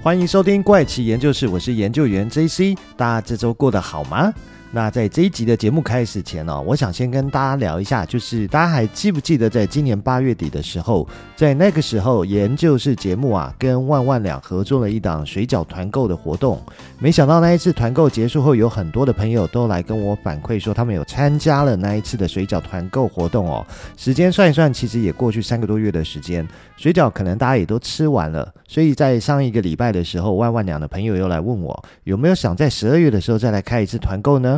欢迎收听怪奇研究室，我是研究员 JC，大家这周过得好吗？那在这一集的节目开始前呢、我想先跟大家聊一下，就是大家还记不记得，在今年八月底的时候，在那个时候，研究室节目啊，跟万万两合作了一档水饺团购的活动。没想到那一次团购结束后，有很多的朋友都来跟我反馈说，他们有参加了那一次的水饺团购活动哦。时间算一算，其实也过去三个多月的时间，水饺可能大家也都吃完了。所以在上一个礼拜的时候，万万两的朋友又来问我，有没有想在十二月的时候再来开一次团购呢？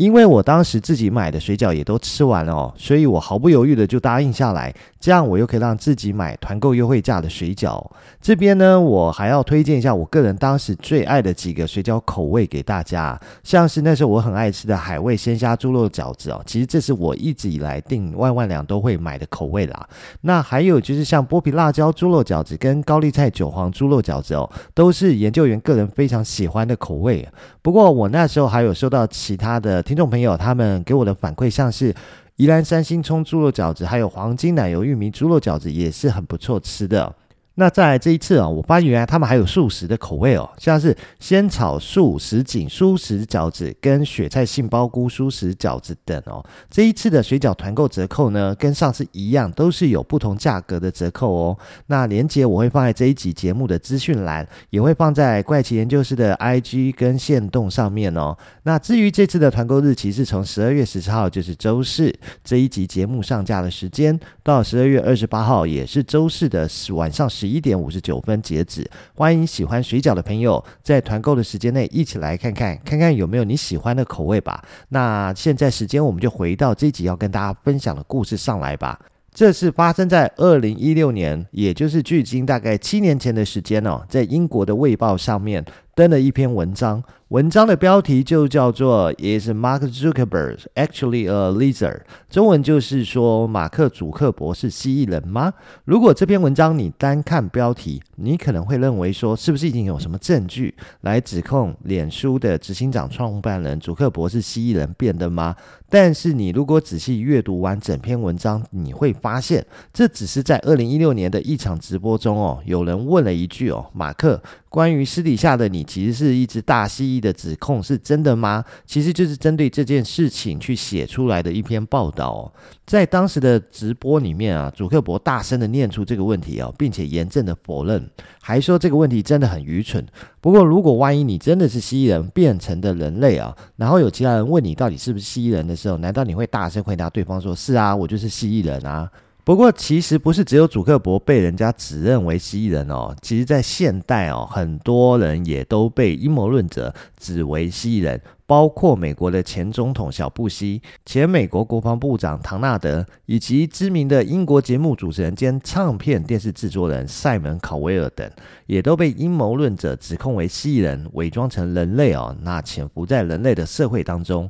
因为我当时自己买的水饺也都吃完了哦，所以我毫不犹豫的就答应下来，这样我又可以让自己买团购优惠价的水饺。这边呢，我还要推荐一下我个人当时最爱的几个水饺口味给大家，像是那时候我很爱吃的海味鲜虾猪肉饺子哦，其实这是我一直以来订万万两都会买的口味啦。那还有就是像剥皮辣椒猪肉饺子跟高丽菜韭黄猪肉饺子哦，都是研究员个人非常喜欢的口味。不过我那时候还有收到其他的。听众朋友，他们给我的反馈像是宜兰三星葱猪肉饺子，还有黄金奶油玉米猪肉饺子，也是很不错吃的。那再来这一次啊，我发现原来他们还有素食的口味哦，像是仙草素什锦蔬食饺子跟雪菜杏鲍菇蔬食饺子等哦。这一次的水饺团购折扣呢，跟上次一样，都是有不同价格的折扣哦。那连接我会放在这一集节目的资讯栏，也会放在怪奇研究室的 IG 跟线动上面哦。那至于这次的团购日期是从十二月十四号，就是周四这一集节目上架的时间，到十二月二十八号，也是周四的晚上十。一点五十九分截止，欢迎喜欢水饺的朋友在团购的时间内一起来看看，看看有没有你喜欢的口味吧。那现在时间我们就回到这集要跟大家分享的故事上来吧。这是发生在二零一六年，也就是距今大概七年前的时间哦，在英国的《卫报》上面登了一篇文章。文章的标题就叫做 “Is Mark Zuckerberg actually a lizard？” 中文就是说，马克·祖克伯是蜥蜴人吗？如果这篇文章你单看标题，你可能会认为说，是不是已经有什么证据来指控脸书的执行长、创办人祖克伯是蜥蜴人变的吗？但是你如果仔细阅读完整篇文章，你会发现，这只是在二零一六年的一场直播中哦，有人问了一句哦，马克。关于私底下的你其实是一只大蜥蜴的指控是真的吗？其实就是针对这件事情去写出来的一篇报道。在当时的直播里面啊，祖克伯大声的念出这个问题哦，并且严正的否认，还说这个问题真的很愚蠢。不过，如果万一你真的是蜥蜴人变成的人类啊，然后有其他人问你到底是不是蜥蜴人的时候，难道你会大声回答对方说：“是啊，我就是蜥蜴人啊？”不过，其实不是只有祖克伯被人家指认为蜥蜴人哦。其实，在现代哦，很多人也都被阴谋论者指为蜥蜴人，包括美国的前总统小布希、前美国国防部长唐纳德，以及知名的英国节目主持人兼唱片电视制作人赛门考威尔等，也都被阴谋论者指控为蜥蜴人，伪装成人类哦，那潜伏在人类的社会当中。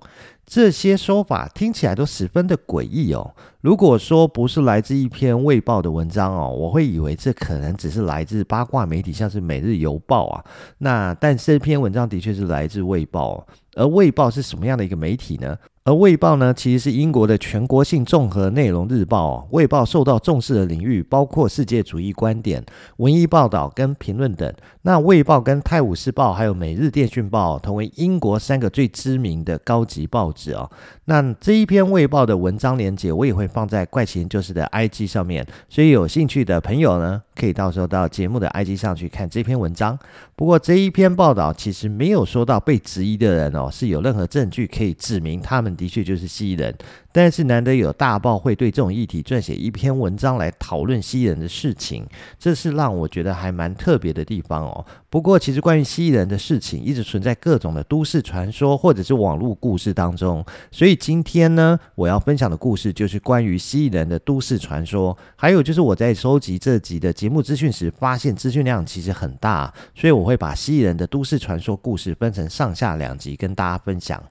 这些说法听起来都十分的诡异哦。如果说不是来自一篇《卫报》的文章哦，我会以为这可能只是来自八卦媒体，像是《每日邮报》啊。那但这篇文章的确是来自《卫报》，而《卫报》是什么样的一个媒体呢？而《卫报》呢，其实是英国的全国性综合内容日报哦。《卫报》受到重视的领域包括世界主义观点、文艺报道跟评论等。那《卫报》跟《泰晤士报》还有《每日电讯报》同为英国三个最知名的高级报纸哦。那这一篇《卫报》的文章连接，我也会放在怪奇研究室的 IG 上面，所以有兴趣的朋友呢，可以到时候到节目的 IG 上去看这篇文章。不过这一篇报道其实没有说到被质疑的人哦，是有任何证据可以指明他们。的确就是蜥蜴人，但是难得有大报会对这种议题撰写一篇文章来讨论蜥蜴人的事情，这是让我觉得还蛮特别的地方哦。不过，其实关于蜥蜴人的事情一直存在各种的都市传说或者是网络故事当中，所以今天呢，我要分享的故事就是关于蜥蜴人的都市传说，还有就是我在收集这集的节目资讯时，发现资讯量其实很大，所以我会把蜥蜴人的都市传说故事分成上下两集跟大家分享。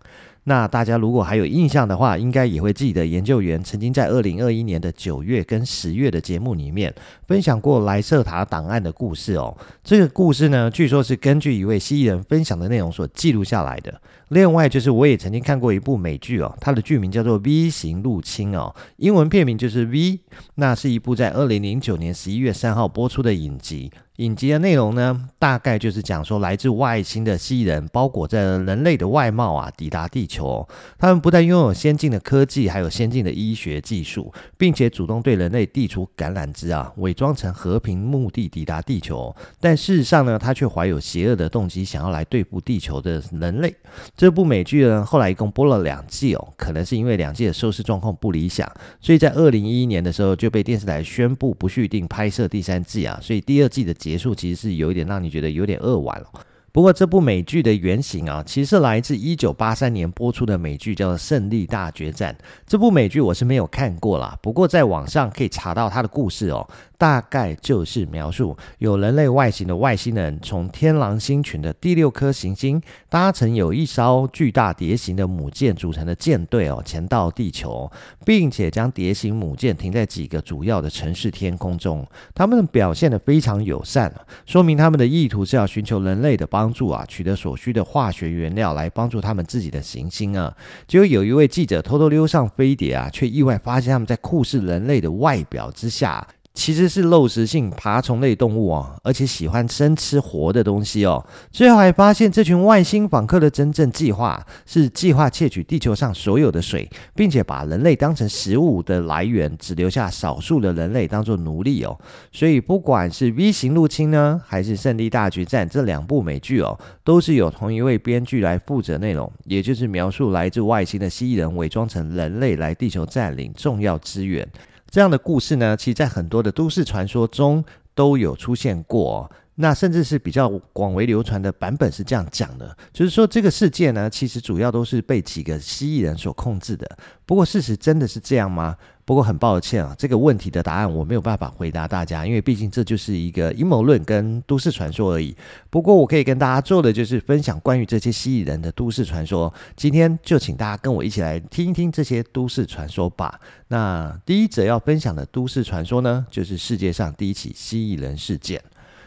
那大家如果还有印象的话，应该也会记得研究员曾经在二零二一年的九月跟十月的节目里面分享过莱瑟塔档案的故事哦。这个故事呢，据说是根据一位蜥蜴人分享的内容所记录下来的。另外就是我也曾经看过一部美剧哦，它的剧名叫做《V 型入侵》哦，英文片名就是 V。那是一部在二零零九年十一月三号播出的影集。影集的内容呢，大概就是讲说来自外星的蜥蜴人包裹着人类的外貌啊，抵达地球。他们不但拥有先进的科技，还有先进的医学技术，并且主动对人类递出橄榄枝啊，伪装成和平目的抵达地球。但事实上呢，他却怀有邪恶的动机，想要来对付地球的人类。这部美剧呢，后来一共播了两季哦，可能是因为两季的收视状况不理想，所以在二零一一年的时候就被电视台宣布不续订拍摄第三季啊，所以第二季的结束其实是有一点让你觉得有点扼腕了。不过这部美剧的原型啊，其实来自一九八三年播出的美剧，叫做《胜利大决战》。这部美剧我是没有看过啦，不过在网上可以查到它的故事哦。大概就是描述有人类外形的外星人从天狼星群的第六颗行星搭乘有一艘巨大碟形的母舰组成的舰队哦，前到地球，并且将碟形母舰停在几个主要的城市天空中。他们表现得非常友善，说明他们的意图是要寻求人类的帮帮助啊，取得所需的化学原料来帮助他们自己的行星啊。结果有一位记者偷偷溜上飞碟啊，却意外发现他们在酷似人类的外表之下。其实是肉食性爬虫类动物哦，而且喜欢生吃活的东西哦。最后还发现，这群外星访客的真正计划是计划窃取地球上所有的水，并且把人类当成食物的来源，只留下少数的人类当做奴隶哦。所以，不管是 V 型入侵呢，还是胜利大决战这两部美剧哦，都是由同一位编剧来负责内容，也就是描述来自外星的蜥蜴人伪装成人类来地球占领重要资源。这样的故事呢，其实在很多的都市传说中都有出现过。那甚至是比较广为流传的版本是这样讲的，就是说这个世界呢，其实主要都是被几个蜥蜴人所控制的。不过事实真的是这样吗？不过很抱歉啊，这个问题的答案我没有办法回答大家，因为毕竟这就是一个阴谋论跟都市传说而已。不过我可以跟大家做的就是分享关于这些蜥蜴人的都市传说。今天就请大家跟我一起来听一听这些都市传说吧。那第一则要分享的都市传说呢，就是世界上第一起蜥蜴人事件。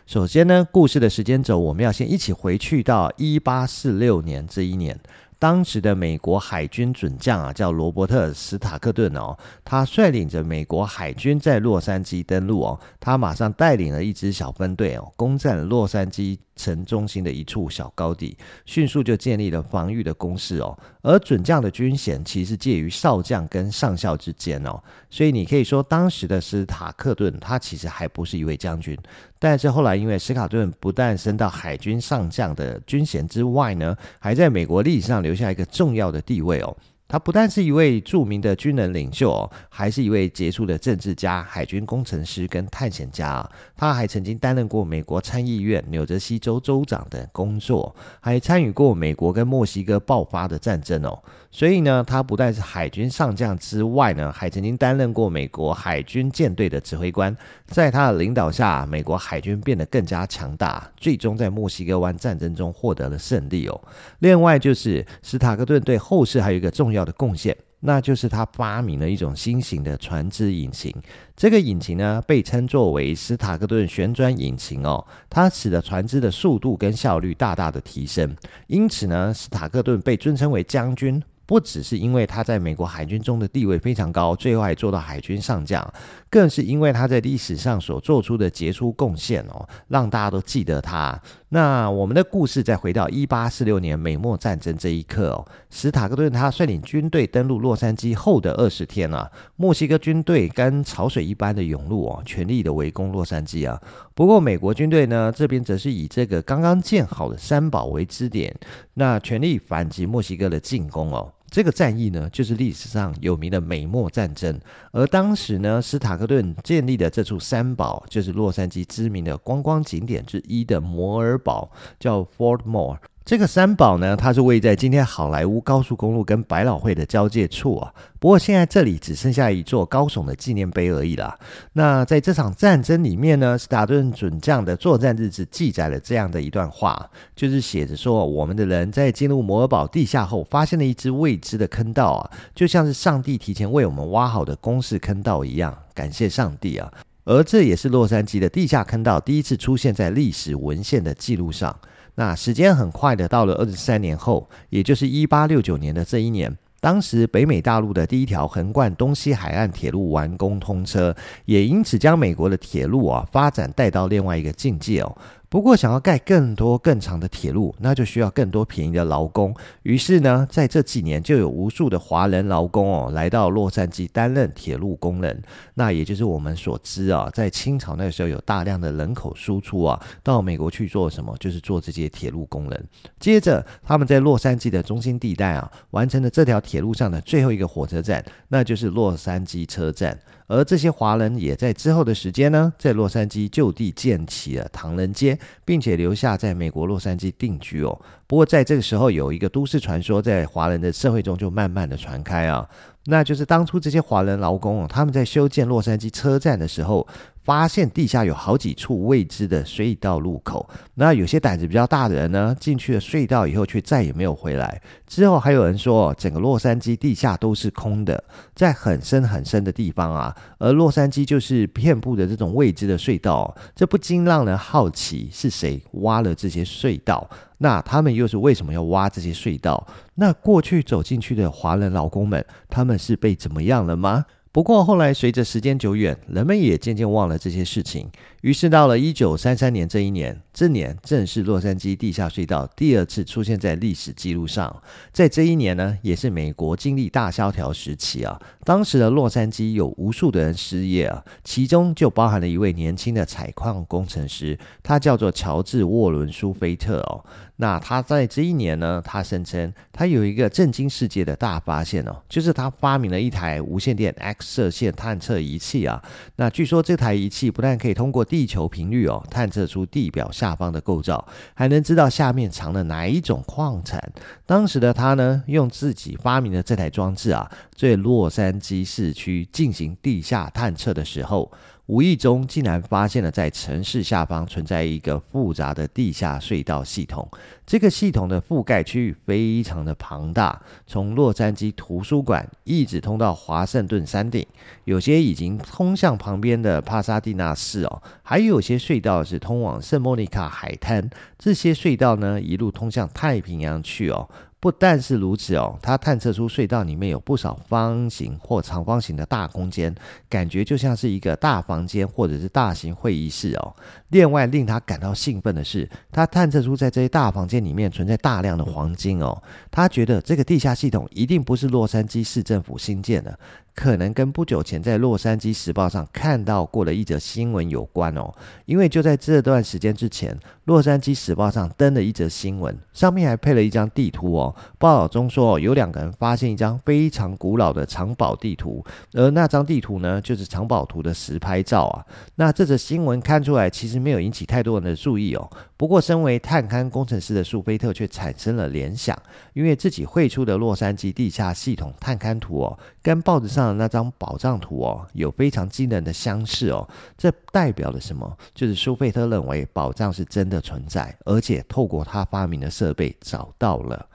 首先呢，故事的时间轴我们要先一起回去到一八四六年这一年，当时的美国海军准将啊，叫罗伯特·史塔克顿哦，他率领着美国海军在洛杉矶登陆哦，他马上带领了一支小分队哦，攻占洛杉矶城中心的一处小高地，迅速就建立了防御的攻势哦。而准将的军衔其实介于少将跟上校之间哦，所以你可以说当时的斯塔克顿他其实还不是一位将军，但是后来因为史塔克顿不但升到海军上将的军衔之外呢，还在美国历史上留下一个重要的地位哦。他不但是一位著名的军人领袖，还是一位杰出的政治家、海军工程师跟探险家。他还曾经担任过美国参议院、纽泽西州州长的工作，还参与过美国跟墨西哥爆发的战争哦。所以呢，他不但是海军上将之外呢，还曾经担任过美国海军舰队的指挥官。在他的领导下，美国海军变得更加强大，最终在墨西哥湾战争中获得了胜利哦。另外就是史塔克顿对后世还有一个重要的贡献，那就是他发明了一种新型的船只引擎。这个引擎呢，被称作为斯塔克顿旋转引擎哦，它使得船只的速度跟效率大大的提升。因此呢，斯塔克顿被尊称为将军。不只是因为他在美国海军中的地位非常高，最后还做到海军上将，更是因为他在历史上所做出的杰出贡献哦，让大家都记得他。那我们的故事再回到一八四六年美墨战争这一刻哦，史塔克顿他率领军队登陆洛杉矶后的二十天啊，墨西哥军队跟潮水一般的涌入哦，全力的围攻洛杉矶啊。不过美国军队呢，这边则是以这个刚刚建好的三堡为支点，那全力反击墨西哥的进攻哦。这个战役呢，就是历史上有名的美墨战争。而当时呢，斯塔克顿建立的这处三堡，就是洛杉矶知名的观光景点之一的摩尔堡，叫 Fort Moore。这个三堡呢，它是位在今天好莱坞高速公路跟百老汇的交界处啊。不过现在这里只剩下一座高耸的纪念碑而已啦。那在这场战争里面呢，史塔克顿准将的作战日志记载了这样的一段话，就是写着说：我们的人在进入摩尔堡地下后，发现了一只未知的坑道啊，就像是上帝提前为我们挖好的公式坑道一样。感谢上帝啊！而这也是洛杉矶的地下坑道第一次出现在历史文献的记录上。那时间很快的到了二十三年后，也就是一八六九年的这一年，当时北美大陆的第一条横贯东西海岸铁路完工通车，也因此将美国的铁路啊发展带到另外一个境界哦。不过，想要盖更多更长的铁路，那就需要更多便宜的劳工。于是呢，在这几年就有无数的华人劳工哦，来到洛杉矶担任铁路工人。那也就是我们所知啊，在清朝那个时候有大量的人口输出啊，到美国去做什么？就是做这些铁路工人。接着，他们在洛杉矶的中心地带啊，完成了这条铁路上的最后一个火车站，那就是洛杉矶车站。而这些华人也在之后的时间呢，在洛杉矶就地建起了唐人街，并且留下在美国洛杉矶定居哦。不过在这个时候，有一个都市传说在华人的社会中就慢慢的传开啊，那就是当初这些华人劳工哦，他们在修建洛杉矶车站的时候。发现地下有好几处未知的隧道入口，那有些胆子比较大的人呢，进去了隧道以后却再也没有回来。之后还有人说，整个洛杉矶地下都是空的，在很深很深的地方啊。而洛杉矶就是遍布的这种未知的隧道，这不禁让人好奇是谁挖了这些隧道？那他们又是为什么要挖这些隧道？那过去走进去的华人劳工们，他们是被怎么样了吗？不过后来，随着时间久远，人们也渐渐忘了这些事情。于是到了一九三三年这一年，这年正是洛杉矶地下隧道第二次出现在历史记录上。在这一年呢，也是美国经历大萧条时期啊。当时的洛杉矶有无数的人失业啊，其中就包含了一位年轻的采矿工程师，他叫做乔治·沃伦·苏菲特哦。那他在这一年呢，他声称他有一个震惊世界的大发现哦，就是他发明了一台无线电 X 射线探测仪器啊。那据说这台仪器不但可以通过地球频率哦，探测出地表下方的构造，还能知道下面藏了哪一种矿产。当时的他呢，用自己发明的这台装置啊，在洛杉矶市区进行地下探测的时候。无意中竟然发现了在城市下方存在一个复杂的地下隧道系统，这个系统的覆盖区域非常的庞大，从洛杉矶图书馆一直通到华盛顿山顶，有些已经通向旁边的帕萨蒂纳市哦，还有些隧道是通往圣莫尼卡海滩，这些隧道呢一路通向太平洋去哦。不但是如此哦，它探测出隧道里面有不少方形或长方形的大空间，感觉就像是一个大房间或者是大型会议室哦。另外令他感到兴奋的是，他探测出在这些大房间里面存在大量的黄金哦。他觉得这个地下系统一定不是洛杉矶市政府新建的。可能跟不久前在《洛杉矶时报》上看到过的一则新闻有关哦，因为就在这段时间之前，《洛杉矶时报》上登了一则新闻，上面还配了一张地图哦。报道中说，有两个人发现一张非常古老的藏宝地图，而那张地图呢，就是藏宝图的实拍照啊。那这则新闻看出来，其实没有引起太多人的注意哦。不过，身为探勘工程师的苏菲特却产生了联想，因为自己绘出的洛杉矶地下系统探勘图哦，跟报纸上的那张宝藏图哦，有非常惊人的相似哦。这代表了什么？就是苏菲特认为宝藏是真的存在，而且透过他发明的设备找到了。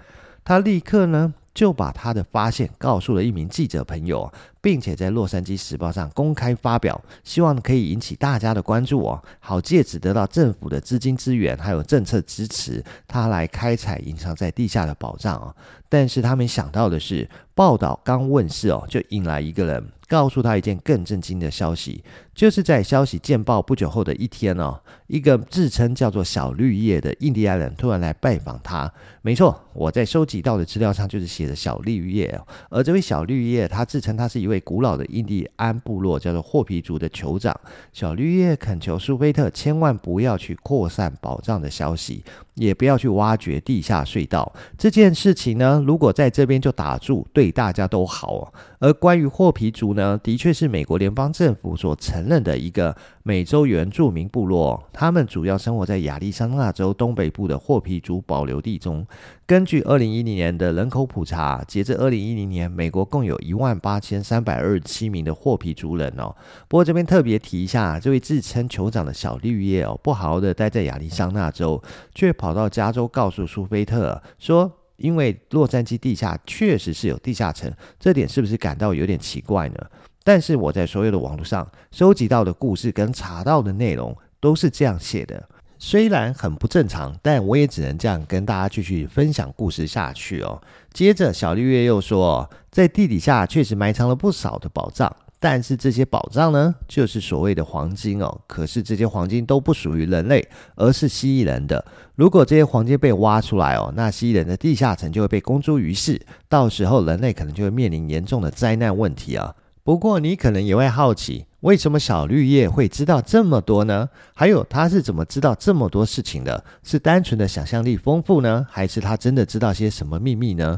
他立刻呢，就把他的发现告诉了一名记者朋友。并且在《洛杉矶时报》上公开发表，希望可以引起大家的关注哦，好借此得到政府的资金资源，还有政策支持，他来开采隐藏在地下的宝藏哦。但是他没想到的是，报道刚问世哦，就引来一个人告诉他一件更震惊的消息，就是在消息见报不久后的一天哦，一个自称叫做小绿叶的印第安人突然来拜访他。没错，我在收集到的资料上就是写的小绿叶哦，而这位小绿叶他自称他是一位。古老的印第安部落叫做霍皮族的酋长小绿叶恳求苏菲特千万不要去扩散宝藏的消息，也不要去挖掘地下隧道。这件事情呢，如果在这边就打住，对大家都好哦。而关于霍皮族呢，的确是美国联邦政府所承认的一个美洲原住民部落，他们主要生活在亚利桑那州东北部的霍皮族保留地中。根据二零一零年的人口普查，截至二零一零年，美国共有一万八千三百二十七名的霍皮族人哦。不过这边特别提一下，这位自称酋长的小绿叶哦，不好好的待在亚利桑那州，却跑到加州告诉苏菲特说，因为洛杉矶地下确实是有地下城，这点是不是感到有点奇怪呢？但是我在所有的网络上收集到的故事跟查到的内容都是这样写的。虽然很不正常，但我也只能这样跟大家继续分享故事下去哦。接着，小绿叶又说，在地底下确实埋藏了不少的宝藏，但是这些宝藏呢，就是所谓的黄金哦。可是这些黄金都不属于人类，而是蜥蜴人的。如果这些黄金被挖出来哦，那蜥蜴人的地下层就会被公诸于世，到时候人类可能就会面临严重的灾难问题啊。不过，你可能也会好奇。为什么小绿叶会知道这么多呢？还有他是怎么知道这么多事情的？是单纯的想象力丰富呢，还是他真的知道些什么秘密呢？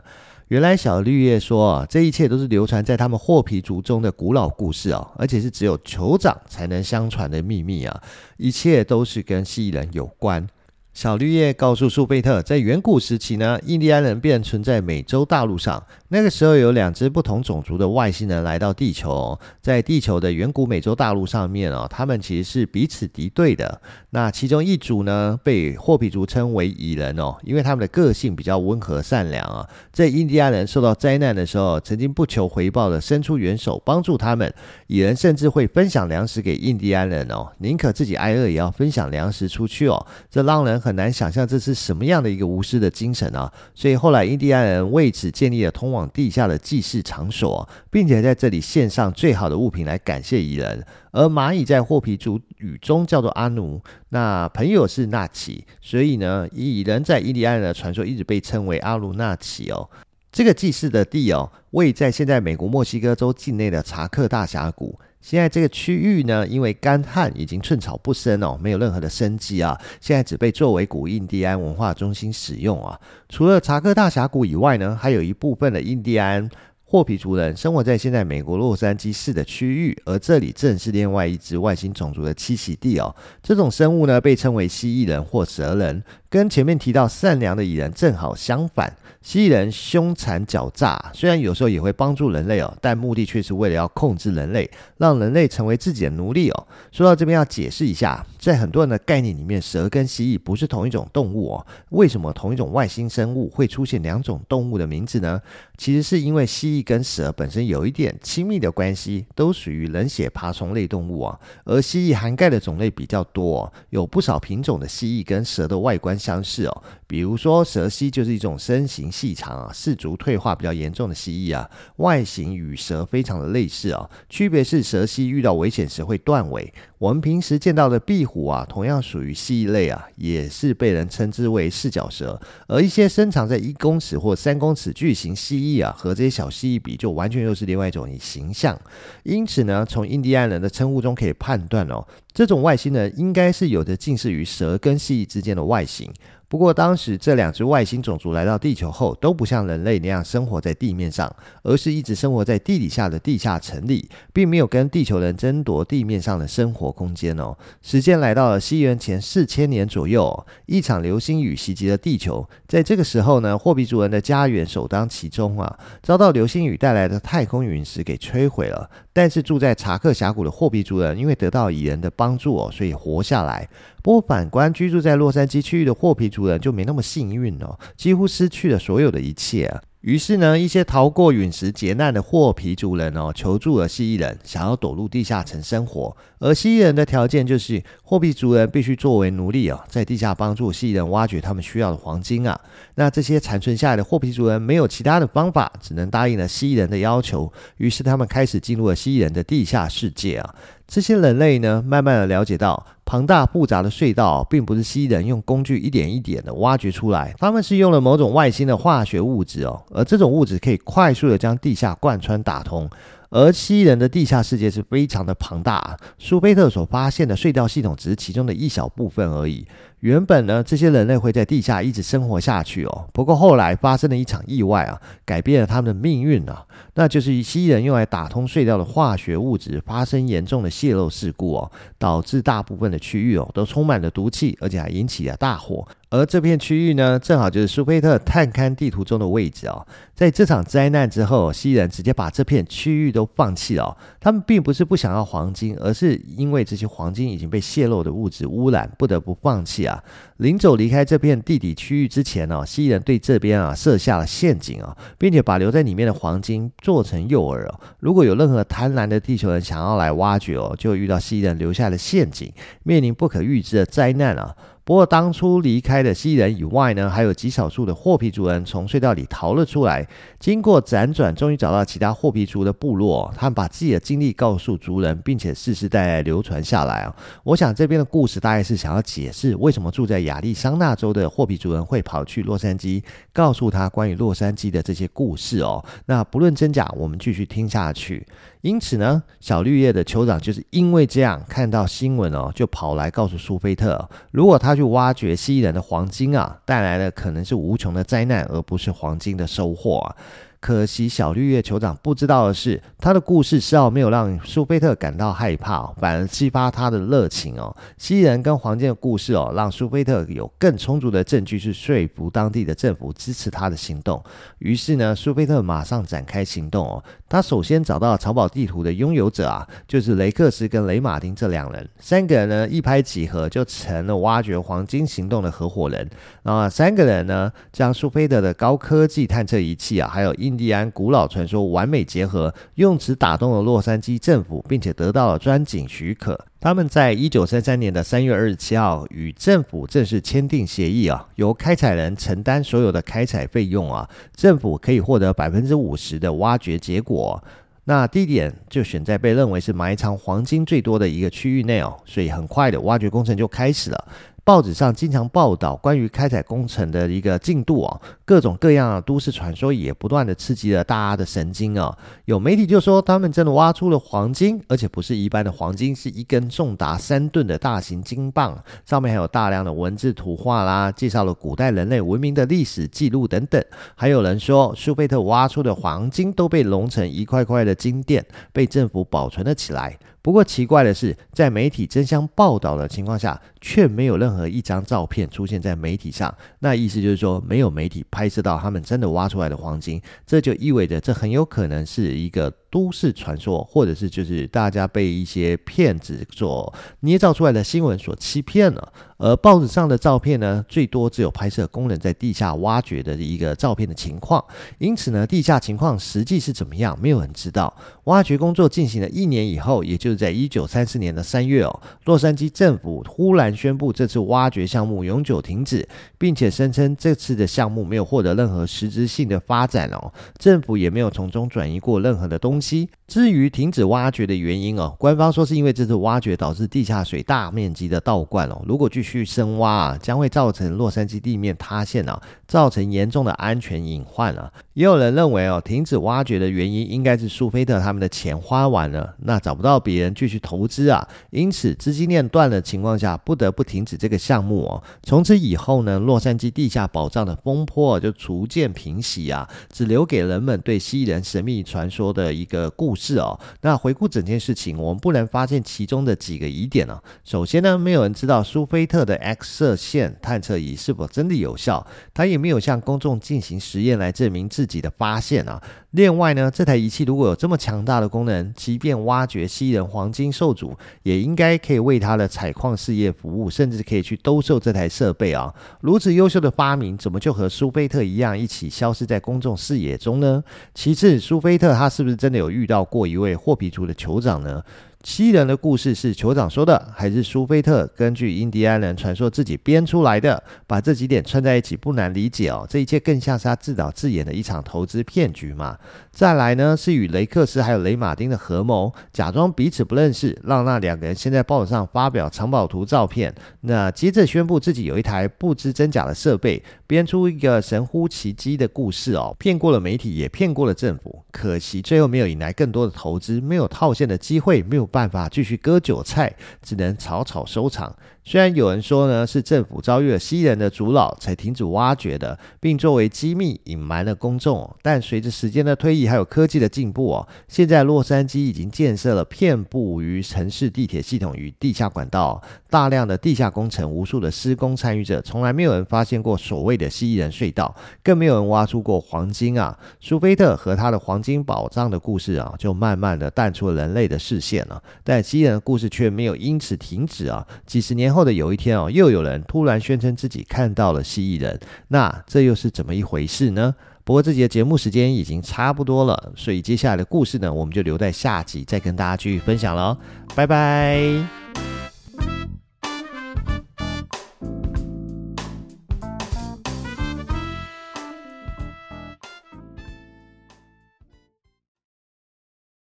原来小绿叶说啊，这一切都是流传在他们霍皮族中的古老故事哦，而且是只有酋长才能相传的秘密啊！一切都是跟蜥蜴人有关。小绿叶告诉苏贝特，在远古时期呢，印第安人便存在美洲大陆上。那个时候有两只不同种族的外星人来到地球哦，在地球的远古美洲大陆上面哦，他们其实是彼此敌对的。那其中一组呢，被霍皮族称为蚁人哦，因为他们的个性比较温和善良啊。在印第安人受到灾难的时候，曾经不求回报的伸出援手帮助他们。蚁人甚至会分享粮食给印第安人哦，宁可自己挨饿也要分享粮食出去哦。这让人很很难想象这是什么样的一个无私的精神啊！所以后来印第安人为此建立了通往地下的祭祀场所，并且在这里献上最好的物品来感谢蚁人。而蚂蚁在霍皮族语中叫做阿奴，那朋友是纳奇，所以呢，蚁人在印第安人的传说一直被称为阿鲁纳奇哦。这个祭祀的地哦，位在现在美国墨西哥州境内的查克大峡谷。现在这个区域呢，因为干旱已经寸草不生哦，没有任何的生机啊。现在只被作为古印第安文化中心使用啊。除了查克大峡谷以外呢，还有一部分的印第安霍皮族人生活在现在美国洛杉矶市的区域，而这里正是另外一只外星种族的栖息地哦。这种生物呢，被称为蜥蜴人或蛇人，跟前面提到善良的蚁人正好相反。蜥蜴人凶残狡诈，虽然有时候也会帮助人类哦，但目的却是为了要控制人类，让人类成为自己的奴隶哦。说到这边要解释一下，在很多人的概念里面，蛇跟蜥蜴不是同一种动物哦。为什么同一种外星生物会出现两种动物的名字呢？其实是因为蜥蜴跟蛇本身有一点亲密的关系，都属于冷血爬虫类动物啊。而蜥蜴涵盖的种类比较多哦，有不少品种的蜥蜴跟蛇的外观相似哦。比如说蛇蜥就是一种身形。细长啊，四足退化比较严重的蜥蜴啊，外形与蛇非常的类似哦，区别是蛇蜥遇到危险时会断尾。我们平时见到的壁虎啊，同样属于蜥蜴类啊，也是被人称之为四脚蛇。而一些身长在一公尺或三公尺巨型蜥蜴啊，和这些小蜥蜴比，就完全又是另外一种形象。因此呢，从印第安人的称呼中可以判断哦，这种外星人应该是有着近似于蛇跟蜥蜴之间的外形。不过，当时这两只外星种族来到地球后，都不像人类那样生活在地面上，而是一直生活在地底下的地下城里，并没有跟地球人争夺地面上的生活空间哦。时间来到了西元前四千年左右，一场流星雨袭击了地球。在这个时候呢，霍比族人的家园首当其冲啊，遭到流星雨带来的太空陨石给摧毁了。但是住在查克峡谷的霍皮族人，因为得到蚁人的帮助哦，所以活下来。不过反观居住在洛杉矶区域的霍皮族人就没那么幸运哦，几乎失去了所有的一切。于是呢，一些逃过陨石劫难的霍皮族人哦，求助了蜥蜴人，想要躲入地下城生活。而蜥蜴人的条件就是，霍皮族人必须作为奴隶哦，在地下帮助蜥蜴人挖掘他们需要的黄金啊。那这些残存下来的霍皮族人没有其他的方法，只能答应了蜥蜴人的要求。于是他们开始进入了蜥蜴人的地下世界啊。这些人类呢，慢慢的了解到，庞大复杂的隧道并不是蜥蜴人用工具一点一点的挖掘出来，他们是用了某种外星的化学物质哦，而这种物质可以快速的将地下贯穿打通。而蜥蜴人的地下世界是非常的庞大，苏菲特所发现的隧道系统只是其中的一小部分而已。原本呢，这些人类会在地下一直生活下去哦。不过后来发生了一场意外啊，改变了他们的命运啊。那就是蜥蜴人用来打通隧道的化学物质发生严重的泄漏事故哦，导致大部分的区域哦都充满了毒气，而且还引起了大火。而这片区域呢，正好就是苏菲特探勘地图中的位置哦。在这场灾难之后，蜥蜴人直接把这片区域都放弃了哦。他们并不是不想要黄金，而是因为这些黄金已经被泄漏的物质污染，不得不放弃。临走离开这片地底区域之前呢，蜥蜴人对这边啊设下了陷阱啊，并且把留在里面的黄金做成诱饵哦。如果有任何贪婪的地球人想要来挖掘哦，就会遇到蜥蜴人留下的陷阱，面临不可预知的灾难啊。不过当初离开的蜥蜴人以外呢，还有极少数的霍皮族人从隧道里逃了出来，经过辗转，终于找到其他霍皮族的部落，他们把自己的经历告诉族人，并且世世代代流传下来啊。我想这边的故事大概是想要解释为什么住在亚利桑那州的霍皮族人会跑去洛杉矶，告诉他关于洛杉矶的这些故事哦。那不论真假，我们继续听下去。因此呢，小绿叶的酋长就是因为这样看到新闻哦，就跑来告诉苏菲特，如果他去挖掘蜥蜴人的黄金啊，带来的可能是无穷的灾难，而不是黄金的收获啊。可惜小绿叶酋长不知道的是，他的故事丝毫没有让苏菲特感到害怕，反而激发他的热情哦。蜥蜴人跟黄金的故事哦，让苏菲特有更充足的证据去说服当地的政府支持他的行动。于是呢，苏菲特马上展开行动哦。他首先找到藏宝地图的拥有者啊，就是雷克斯跟雷马丁这两人，三个人呢一拍即合，就成了挖掘黄金行动的合伙人。然后三个人呢，将苏菲特的高科技探测仪器啊，还有一印第安古老传说完美结合，用此打动了洛杉矶政府，并且得到了钻井许可。他们在一九三三年的三月二十七号与政府正式签订协议啊，由开采人承担所有的开采费用啊，政府可以获得百分之五十的挖掘结果。那地点就选在被认为是埋藏黄金最多的一个区域内哦，所以很快的挖掘工程就开始了。报纸上经常报道关于开采工程的一个进度啊，各种各样的都市传说也不断的刺激了大家的神经啊。有媒体就说他们真的挖出了黄金，而且不是一般的黄金，是一根重达三吨的大型金棒，上面还有大量的文字图画啦，介绍了古代人类文明的历史记录等等。还有人说，苏菲特挖出的黄金都被熔成一块块的金鈿，被政府保存了起来。不过奇怪的是，在媒体争相报道的情况下，却没有任何一张照片出现在媒体上。那意思就是说，没有媒体拍摄到他们真的挖出来的黄金，这就意味着这很有可能是一个都市传说，或者是就是大家被一些骗子所捏造出来的新闻所欺骗了。而报纸上的照片呢，最多只有拍摄工人在地下挖掘的一个照片的情况，因此呢，地下情况实际是怎么样，没有人知道。挖掘工作进行了一年以后，也就是在一九三四年的三月哦，洛杉矶政府忽然宣布这次挖掘项目永久停止，并且声称这次的项目没有获得任何实质性的发展哦，政府也没有从中转移过任何的东西。至于停止挖掘的原因哦，官方说是因为这次挖掘导致地下水大面积的倒灌哦，如果继续深挖啊，将会造成洛杉矶地面塌陷啊，造成严重的安全隐患啊。也有人认为哦，停止挖掘的原因应该是苏菲特他们的钱花完了，那找不到别人继续投资啊，因此资金链断的情况下，不得不停止这个项目哦。从此以后呢，洛杉矶地下宝藏的风波就逐渐平息啊，只留给人们对蜥蜴人神秘传说的一个故事哦。那回顾整件事情，我们不难发现其中的几个疑点呢。首先呢，没有人知道苏菲特的 X 射线探测仪是否真的有效，他也没有向公众进行实验来证明自己的发现啊。另外呢，这台仪器如果有这么强大的功能，即便挖掘蜥蜴人黄金受阻，也应该可以为他的采矿事业服务，甚至可以去兜售这台设备啊。如此优秀的发明，怎么就和苏菲特一样，一起消失在公众视野中呢？其次，苏菲特他是不是真的有遇到过一位霍皮族的酋长呢？七人的故事是酋长说的，还是苏菲特根据印第安人传说自己编出来的？把这几点串在一起，不难理解哦。这一切更像是他自导自演的一场投资骗局嘛。再来呢，是与雷克斯还有雷马丁的合谋，假装彼此不认识，让那两个人先在报纸上发表藏宝图照片，那接着宣布自己有一台不知真假的设备，编出一个神乎其技的故事哦，骗过了媒体，也骗过了政府。可惜最后没有引来更多的投资，没有套现的机会，没有办法继续割韭菜，只能草草收场。虽然有人说呢，是政府遭遇了蜥人的阻挠才停止挖掘的，并作为机密隐瞒了公众。但随着时间的推移，还有科技的进步哦，现在洛杉矶已经建设了遍布于城市地铁系统与地下管道，大量的地下工程，无数的施工参与者，从来没有人发现过所谓的蜥蜴人隧道，更没有人挖出过黄金啊！苏菲特和他的黄金宝藏的故事啊，就慢慢的淡出了人类的视线了。但蜥蜴人的故事却没有因此停止啊！几十年后。的有一天哦，又有人突然宣称自己看到了蜥蜴人，那这又是怎么一回事呢？不过这集的节目时间已经差不多了，所以接下来的故事呢，我们就留在下集再跟大家继续分享了。拜拜。